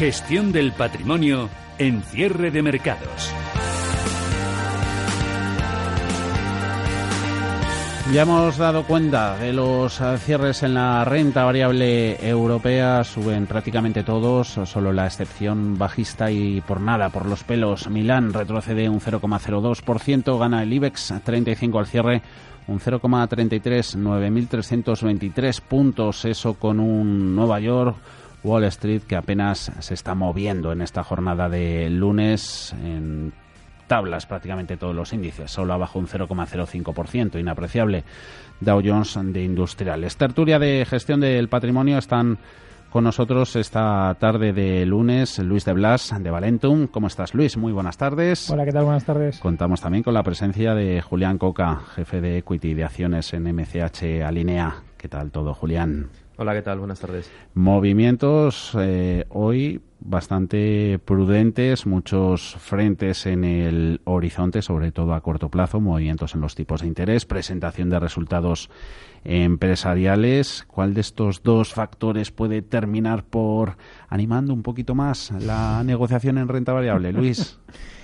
Gestión del patrimonio en cierre de mercados. Ya hemos dado cuenta de los eh, cierres en la renta variable europea, suben prácticamente todos, solo la excepción bajista y por nada, por los pelos. Milán retrocede un 0,02%, gana el IBEX 35 al cierre un 0,33, 9.323 puntos, eso con un Nueva York Wall Street que apenas se está moviendo en esta jornada de lunes en tablas prácticamente todos los índices, solo abajo un 0,05%, inapreciable. Dow Jones de industriales. Tertulia de gestión del patrimonio están con nosotros esta tarde de lunes Luis de Blas de Valentum. ¿Cómo estás, Luis? Muy buenas tardes. Hola, ¿qué tal? Buenas tardes. Contamos también con la presencia de Julián Coca, jefe de Equity de Acciones en MCH Alinea. ¿Qué tal todo, Julián? Hola, ¿qué tal? Buenas tardes. Movimientos eh, hoy bastante prudentes, muchos frentes en el horizonte, sobre todo a corto plazo, movimientos en los tipos de interés, presentación de resultados empresariales. ¿Cuál de estos dos factores puede terminar por animando un poquito más la negociación en renta variable, Luis?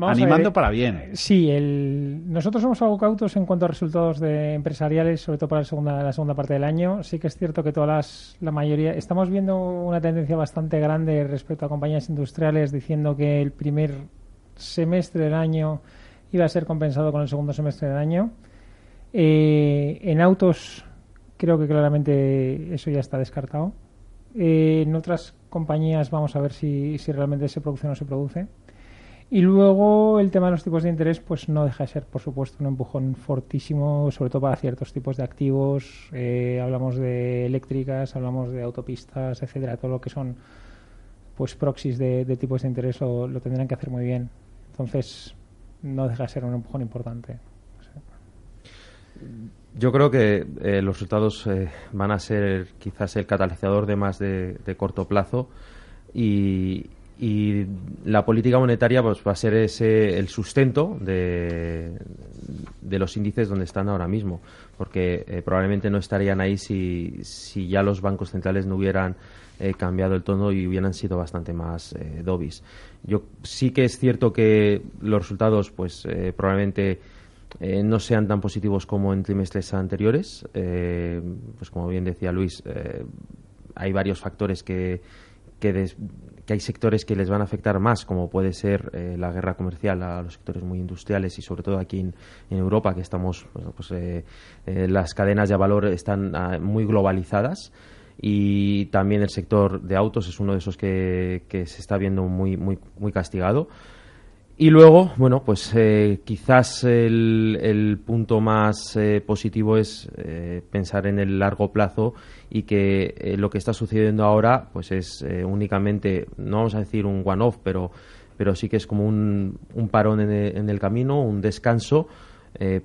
Animando para bien. Sí, el... nosotros somos algo cautos en cuanto a resultados de empresariales, sobre todo para la segunda, la segunda parte del año. Sí que es cierto que todas las, la mayoría, estamos viendo una tendencia bastante grande respecto a compañías industriales diciendo que el primer semestre del año iba a ser compensado con el segundo semestre del año. Eh, en autos creo que claramente eso ya está descartado. Eh, en otras compañías vamos a ver si, si realmente se produce o no se produce. Y luego el tema de los tipos de interés, pues no deja de ser, por supuesto, un empujón fortísimo, sobre todo para ciertos tipos de activos. Eh, hablamos de eléctricas, hablamos de autopistas, etcétera, todo lo que son pues proxies de, tipos de interés lo, tendrán que hacer muy bien. Entonces, no deja de ser un empujón importante. Yo creo que eh, los resultados eh, van a ser quizás el catalizador de más de, corto plazo y la política monetaria pues va a ser ese el sustento de, de los índices donde están ahora mismo porque eh, probablemente no estarían ahí si, si ya los bancos centrales no hubieran eh, cambiado el tono y hubieran sido bastante más eh, dobis yo sí que es cierto que los resultados pues probablemente no sean tan positivos como en trimestres anteriores. Pues como bien decía Luis hay varios factores que que, que, hay sectores que les van a afectar más, como puede ser eh, la guerra comercial a los sectores muy industriales y sobre todo aquí en, Europa, que estamos, pues eh, eh, las cadenas de valor están ah, muy globalizadas y también el sector de autos es uno de esos que, que se está viendo muy, muy, muy castigado. Y luego, bueno, pues eh, quizás el, punto más eh, positivo es eh, pensar en el largo plazo y que lo que está sucediendo ahora, pues es únicamente, no vamos a decir un one-off, pero, pero sí que es como un, un parón en el, en el, camino, un descanso,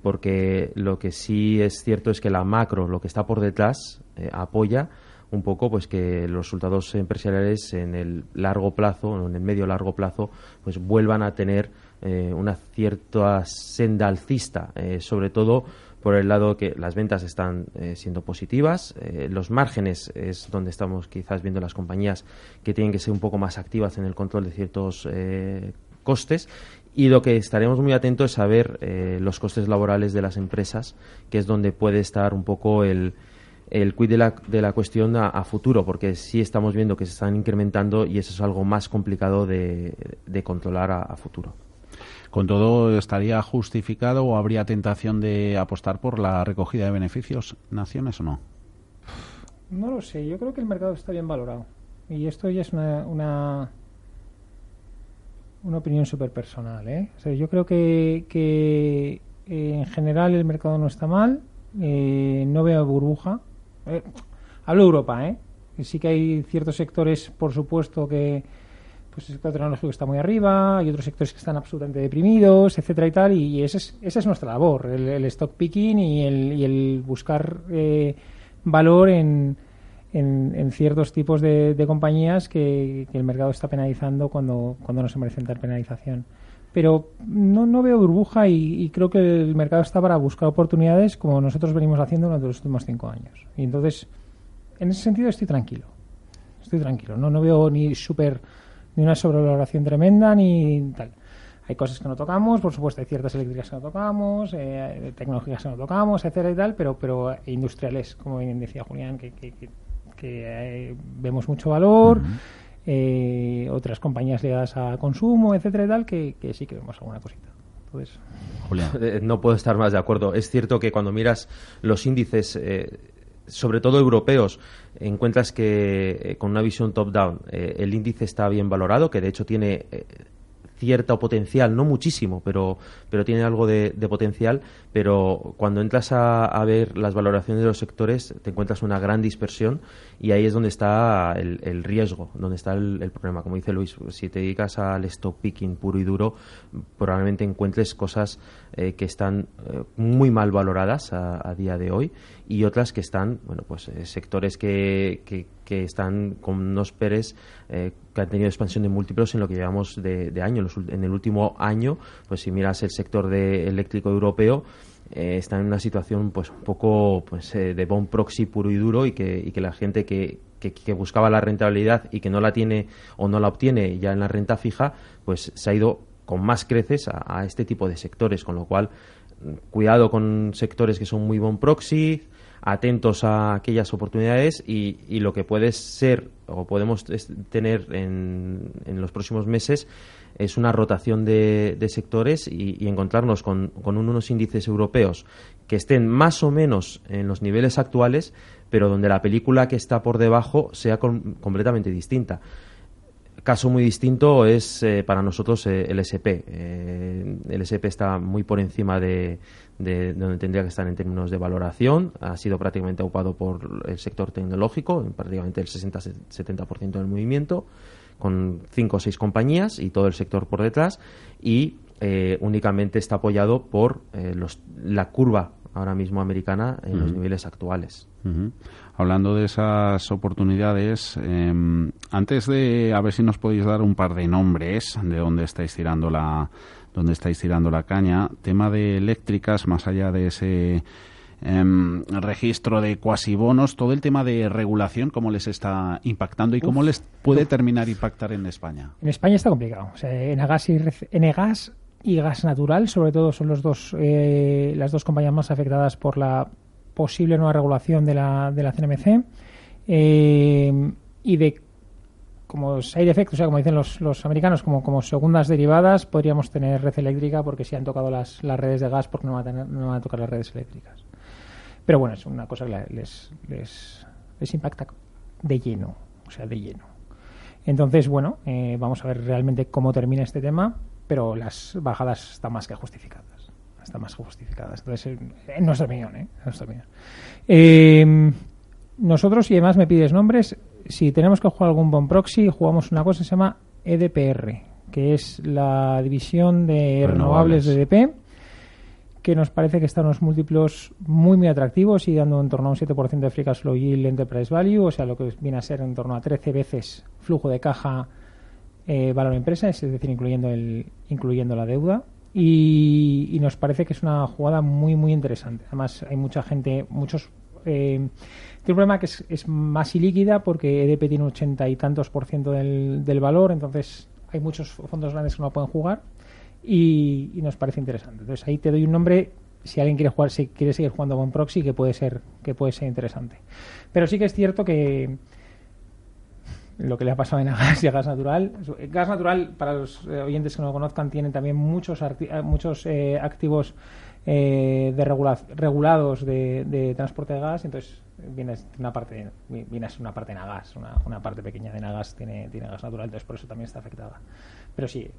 porque lo que sí es cierto es que la macro, lo que está por detrás, apoya un poco pues que los resultados empresariales en el largo plazo, en el medio largo plazo, pues vuelvan a tener eh, una cierta senda alcista, eh, sobre todo por el lado que las ventas están eh, siendo positivas, los márgenes es donde estamos quizás viendo las compañías que tienen que ser un poco más activas en el control de ciertos costes y lo que estaremos muy atentos es a ver los costes laborales de las empresas, que es donde puede estar un poco el, el quid de la, de la cuestión a, futuro, porque sí estamos viendo que se están incrementando y eso es algo más complicado de, controlar a, futuro. ¿Con todo estaría justificado o habría tentación de apostar por la recogida de beneficios naciones o no? No lo sé, yo creo que el mercado está bien valorado. Y esto ya es una, una, opinión súper personal. ¿eh? yo creo que, que eh, en general el mercado no está mal, eh, no veo burbuja, eh, hablo de Europa, ¿eh? Sí que hay ciertos sectores, por supuesto, que pues el sector tecnológico está muy arriba, hay otros sectores que están absolutamente deprimidos, etcétera y tal, y esa es, esa es nuestra labor, el, stock picking y el, y el buscar eh, valor en, en, ciertos tipos de, compañías que, el mercado está penalizando cuando, cuando no se merecen tal penalización pero no, no veo burbuja y, creo que el mercado está para buscar oportunidades como nosotros venimos haciendo durante los últimos cinco años. Y entonces, en ese sentido estoy tranquilo. Estoy tranquilo. No, no veo ni super ni una sobrevaloración tremenda ni tal. Hay cosas que no tocamos, por supuesto, hay ciertas eléctricas que no tocamos, eh, tecnológicas que no tocamos, etcétera y tal, pero, pero industriales, como bien decía Julián, que, eh, vemos mucho valor. Eh, otras compañías ligadas a consumo, etcétera y tal, que, sí que vemos alguna cosita. Entonces... No puedo estar más de acuerdo. Es cierto que cuando miras los índices sobre todo europeos, encuentras que con una visión top-down el índice está bien valorado, que de hecho tiene cierto potencial, no muchísimo, pero, pero tiene algo de, potencial, pero cuando entras a, ver las valoraciones de los sectores te encuentras una gran dispersión y ahí es donde está el, riesgo, donde está el, problema. Como dice Luis, si te dedicas al stock picking puro y duro, probablemente encuentres cosas eh, que están eh, muy mal valoradas a, día de hoy y otras que están, bueno, pues eh, sectores que, que, están con unos PERES que han tenido expansión de múltiplos en lo que llevamos de, año. En, el último año, pues si miras el sector de eléctrico europeo, está en una situación pues un poco pues de bond proxy puro y duro y que, que la gente que, que, buscaba la rentabilidad y que no la tiene o no la obtiene ya en la renta fija, pues se ha ido con más creces a, este tipo de sectores, con lo cual cuidado con sectores que son muy bon proxy, atentos a aquellas oportunidades y, lo que puede ser o podemos tener en, los próximos meses es una rotación de, sectores y, encontrarnos con, unos índices europeos que estén más o menos en los niveles actuales, pero donde la película que está por debajo sea completamente distinta. Caso muy distinto es eh, para nosotros eh, el SP. Eh, el SP está muy por encima de, donde tendría que estar en términos de valoración. Ha sido prácticamente ocupado por el sector tecnológico, en prácticamente el 60-70% del movimiento, con cinco o seis compañías y todo el sector por detrás. Y únicamente está apoyado por los, la curva ahora mismo americana en los niveles actuales. Hablando de esas oportunidades, em, antes de a ver si nos podéis dar un par de nombres de dónde estáis tirando la dónde estáis tirando la caña, tema de eléctricas más allá de ese em, registro de cuasibonos, todo el tema de regulación, cómo les está impactando y cómo les puede terminar impactar en España. En España está complicado. O sea, en gas y, en gas y gas natural, sobre todo, son los dos, eh, las dos compañías más afectadas por la posible nueva regulación de la, de la CNMC eh, y de como hay defectos, o sea, como dicen los, los americanos, como, como segundas derivadas, podríamos tener red eléctrica porque si han tocado las, las redes de gas, porque no van, a tener, no van a tocar las redes eléctricas. Pero bueno, es una cosa que les, les, les impacta de lleno, o sea, de lleno. Entonces, bueno, eh, vamos a ver realmente cómo termina este tema pero las bajadas están más que justificadas. Están más que justificadas. Entonces, en nuestra opinión, ¿eh? nuestra opinión. Eh, nosotros, y además me pides nombres, si tenemos que jugar algún bon proxy, jugamos una cosa que se llama EDPR, que es la división de renovables, de EDP, que nos parece que están unos múltiplos muy, muy atractivos y dando en torno a un 7% de free cash flow yield enterprise value, o sea, lo que viene a ser en torno a 13 veces flujo de caja eh, valor empresa, es decir, incluyendo, el, incluyendo la deuda. Y, nos parece que es una jugada muy, muy interesante. Además, hay mucha gente, muchos. Eh, tiene un problema que es, más ilíquida porque EDP tiene ochenta y tantos por ciento del, del valor, entonces hay muchos fondos grandes que no pueden jugar y, nos parece interesante. Entonces ahí te doy un nombre si alguien quiere jugar, si quiere seguir jugando con proxy, que puede ser, que puede ser interesante. Pero sí que es cierto que, lo que le ha pasado en gas y a gas natural. Gas natural, para los eh, oyentes que no lo conozcan, tiene también muchos, eh, muchos eh, activos de regulados de, transporte de gas, entonces viene una parte viene a ser una parte en gas, una, una parte pequeña de Nagas tiene, tiene gas natural, entonces por eso también está afectada. Pero sí,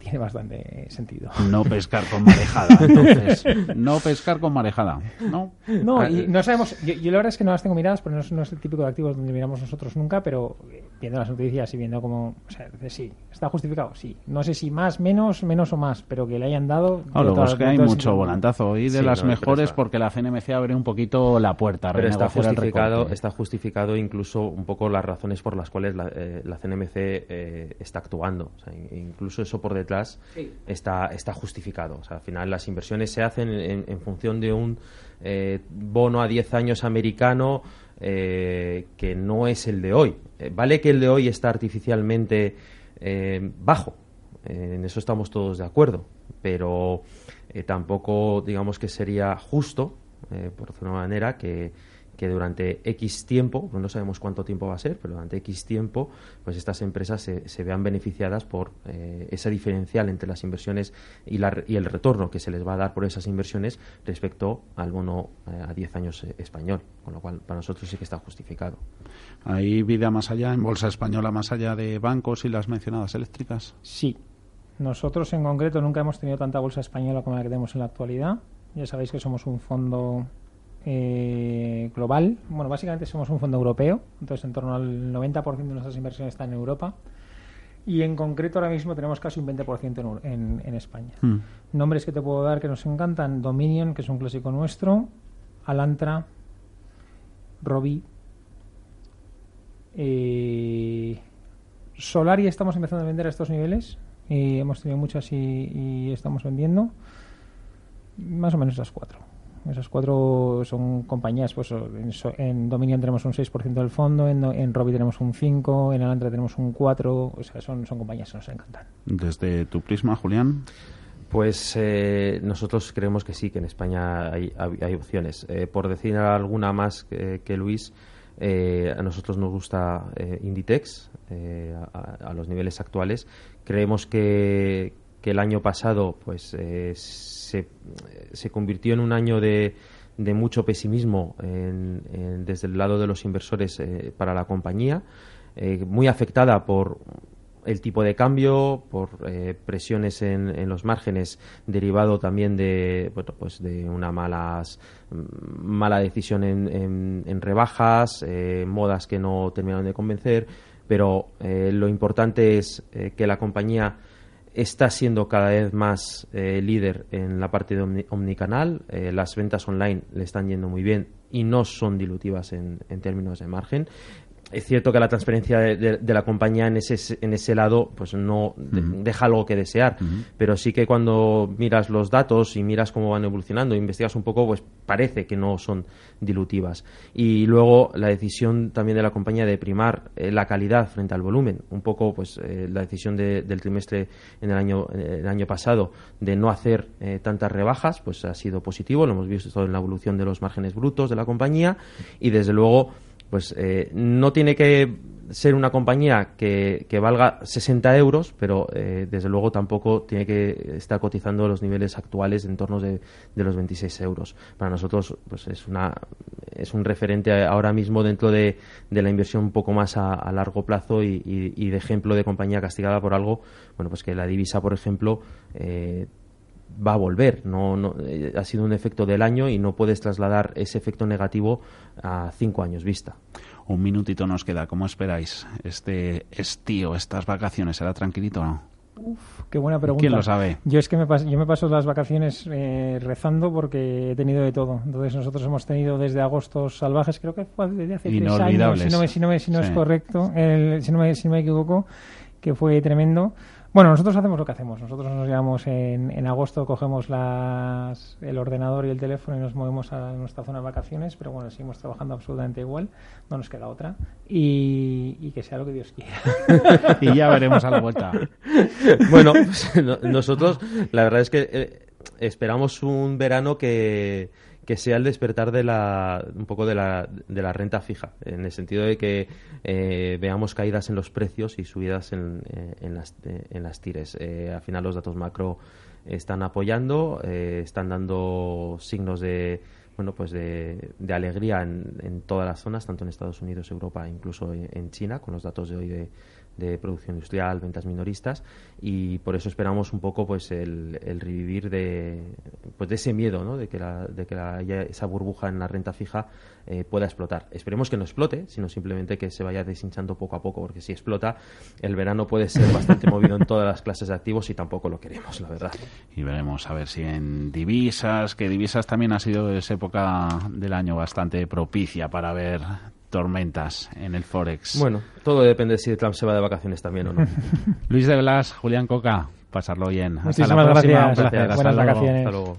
tiene bastante sentido. No pescar con marejada, entonces. no pescar con marejada, ¿no? No, y no sabemos. Yo, la verdad es que no las tengo miradas, pero no es, el típico de activos donde miramos nosotros nunca, pero viendo las noticias y viendo cómo. O sea, sí, ¿está justificado? Sí. No sé si más, menos, menos o más, pero que le hayan dado. No, luego es que hay mucho volantazo y de las mejores porque la CNMC abre un poquito la puerta. Pero está justificado, está justificado incluso un poco las razones por las cuales la, eh, CNMC eh, está actuando. O sea, incluso eso por detrás está, está justificado. O sea, al final las inversiones se hacen en, función de un eh, bono a 10 años americano que no es el de hoy. vale que el de hoy está artificialmente bajo, en eso estamos todos de acuerdo, pero tampoco digamos que sería justo, por decirlo de una manera, que que durante X tiempo, no sabemos cuánto tiempo va a ser, pero durante X tiempo, pues estas empresas se, vean beneficiadas por eh, ese diferencial entre las inversiones y, la, y, el retorno que se les va a dar por esas inversiones respecto al bono eh, a 10 años eh, español, con lo cual para nosotros sí que está justificado. ¿Hay vida más allá, en Bolsa Española, más allá de bancos y las mencionadas eléctricas? Sí. Nosotros en concreto nunca hemos tenido tanta bolsa española como la que tenemos en la actualidad. Ya sabéis que somos un fondo eh, global. Bueno, básicamente somos un fondo europeo, entonces en torno al 90% de nuestras inversiones están en Europa. Y en concreto ahora mismo tenemos casi un 20% en, en, España. Hmm. Nombres que te puedo dar que nos encantan: Dominion, que es un clásico nuestro, Alantra, Robi, eh, Solari estamos empezando a vender a estos niveles. Y hemos tenido muchas y, y estamos vendiendo. Más o menos las cuatro. Esas cuatro son compañías, pues en, Dominion tenemos un 6% del fondo, en, en Robi tenemos un 5%, en Alantra tenemos un 4%, o sea, son, son compañías que nos encantan. Desde tu prisma, Julián. Pues eh, nosotros creemos que sí, que en España hay, hay, opciones. Eh, por decir alguna más que, Luis, eh, a nosotros nos gusta Inditex a, a, los niveles actuales. Creemos que, que el año pasado pues eh, se, convirtió en un año de, de mucho pesimismo desde el lado de los inversores eh, para la compañía, eh, muy afectada por el tipo de cambio, por presiones en, en, los márgenes, derivado también de, pues de una malas, mala decisión en, en rebajas, modas que no terminaron de convencer, pero lo importante es que la compañía está siendo cada vez más eh, líder en la parte de omnicanal. Eh, las ventas online le están yendo muy bien y no son dilutivas en, en términos de margen es cierto que la transparencia de, la compañía en ese, en ese lado pues no deja algo que desear, pero sí que cuando miras los datos y miras cómo van evolucionando, investigas un poco, pues parece que no son dilutivas. Y luego la decisión también de la compañía de primar eh, la calidad frente al volumen, un poco pues eh, la decisión del trimestre en el año, el año pasado de no hacer eh, tantas rebajas, pues ha sido positivo, lo hemos visto en la evolución de los márgenes brutos de la compañía y desde luego pues eh, no tiene que ser una compañía que, que valga 60 euros, pero eh, desde luego tampoco tiene que estar cotizando los niveles actuales en torno de, de, los 26 euros. Para nosotros pues es, una, es un referente ahora mismo dentro de, de la inversión un poco más a, largo plazo y, y, de ejemplo de compañía castigada por algo, bueno, pues que la divisa, por ejemplo, eh, va a volver. No, no, eh, ha sido un efecto del año y no puedes trasladar ese efecto negativo a cinco años vista. Un minutito nos queda. ¿Cómo esperáis este estío, estas vacaciones? ¿Será tranquilito o no? Uf, qué buena pregunta. ¿Quién lo sabe? Yo es que me paso, yo me paso las vacaciones eh, rezando porque he tenido de todo. Entonces nosotros hemos tenido desde agostos salvajes, creo que fue desde hace tres años, si no, si no, si no es correcto, si, no me, si no me equivoco, que fue tremendo. Bueno, nosotros hacemos lo que hacemos. Nosotros nos llevamos en, en agosto, cogemos las, el ordenador y el teléfono y nos movemos a nuestra zona de vacaciones, pero bueno, seguimos trabajando absolutamente igual, no nos queda otra. Y, que sea lo que Dios quiera. y ya veremos a la vuelta. Bueno, pues, nosotros, la verdad es que eh, esperamos un verano que que sea el despertar de la, un poco de la, de la renta fija, en el sentido de que eh, veamos caídas en los precios y subidas en, eh, en, las, eh, en las tires. al final los datos macro están apoyando, están dando signos de bueno pues de, de alegría en, en, todas las zonas, tanto en Estados Unidos, Europa, incluso en China, con los datos de hoy de, de producción industrial, ventas minoristas y por eso esperamos un poco pues el, el revivir de pues de ese miedo ¿no? de que, la, de que la, esa burbuja en la renta fija eh, pueda explotar. Esperemos que no explote, sino simplemente que se vaya deshinchando poco a poco, porque si explota el verano puede ser bastante movido en todas las clases de activos y tampoco lo queremos, la verdad. Y veremos a ver si en divisas, que divisas también ha sido esa época del año bastante propicia para ver tormentas en el Forex. Bueno, todo depende si Trump se va de vacaciones también o no. Luis de Blas, Julián Coca, pasarlo bien. Hasta la próxima. Gracias. Buenas vacaciones. Hasta luego.